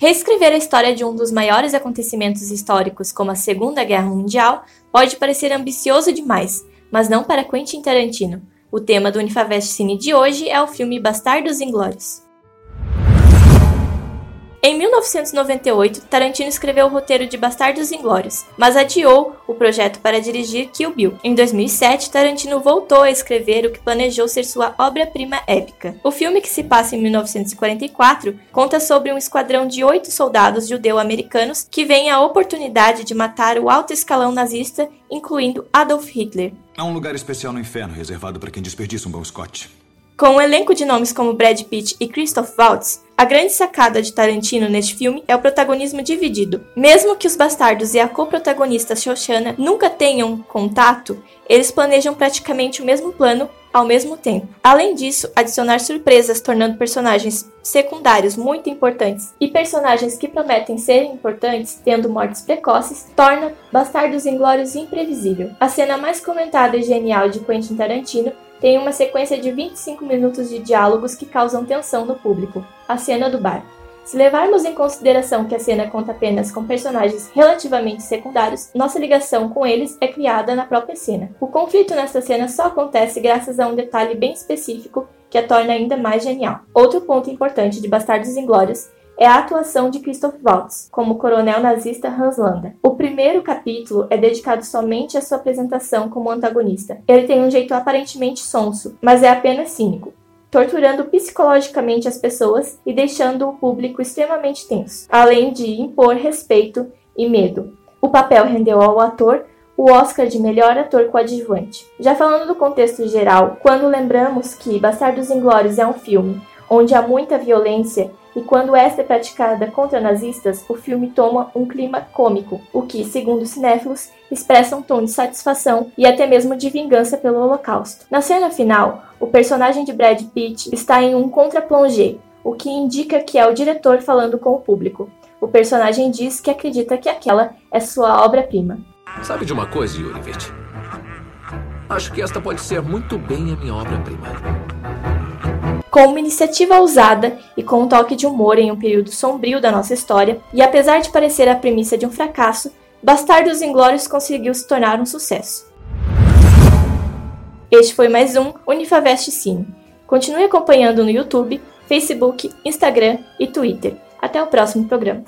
Reescrever a história de um dos maiores acontecimentos históricos, como a Segunda Guerra Mundial, pode parecer ambicioso demais, mas não para Quentin Tarantino. O tema do Unifavest Cine de hoje é o filme Bastardos Inglórios. Em 1998, Tarantino escreveu o roteiro de Bastardos Inglórios, mas adiou o projeto para dirigir Kill Bill. Em 2007, Tarantino voltou a escrever o que planejou ser sua obra-prima épica. O filme, que se passa em 1944, conta sobre um esquadrão de oito soldados judeu-americanos que veem a oportunidade de matar o alto escalão nazista, incluindo Adolf Hitler. Há um lugar especial no inferno reservado para quem desperdiça um bom Scott. Com um elenco de nomes como Brad Pitt e Christoph Waltz, a grande sacada de Tarantino neste filme é o protagonismo dividido. Mesmo que os bastardos e a co-protagonista Shoshana nunca tenham contato, eles planejam praticamente o mesmo plano ao mesmo tempo. Além disso, adicionar surpresas, tornando personagens secundários muito importantes e personagens que prometem ser importantes, tendo mortes precoces, torna Bastardos Inglórios imprevisível. A cena mais comentada e genial de Quentin Tarantino tem uma sequência de 25 minutos de diálogos que causam tensão no público, a cena do bar. Se levarmos em consideração que a cena conta apenas com personagens relativamente secundários, nossa ligação com eles é criada na própria cena. O conflito nesta cena só acontece graças a um detalhe bem específico que a torna ainda mais genial. Outro ponto importante de Bastardos Inglórios é a atuação de Christoph Waltz como o coronel nazista Hans Landa. O primeiro capítulo é dedicado somente à sua apresentação como antagonista. Ele tem um jeito aparentemente sonso, mas é apenas cínico, torturando psicologicamente as pessoas e deixando o público extremamente tenso, além de impor respeito e medo. O papel rendeu ao ator o Oscar de melhor ator coadjuvante. Já falando do contexto geral, quando lembramos que Bastardos Inglórios é um filme onde há muita violência e quando esta é praticada contra nazistas, o filme toma um clima cômico, o que, segundo os cinéfilos, expressa um tom de satisfação e até mesmo de vingança pelo Holocausto. Na cena final, o personagem de Brad Pitt está em um contraplongé, o que indica que é o diretor falando com o público. O personagem diz que acredita que aquela é sua obra-prima. Sabe de uma coisa, Yurivit? Acho que esta pode ser muito bem a minha obra-prima. Com uma iniciativa ousada e com um toque de humor em um período sombrio da nossa história, e apesar de parecer a premissa de um fracasso, Bastardos Inglórios conseguiu se tornar um sucesso. Este foi mais um Unifavest Cine. Continue acompanhando no YouTube, Facebook, Instagram e Twitter. Até o próximo programa.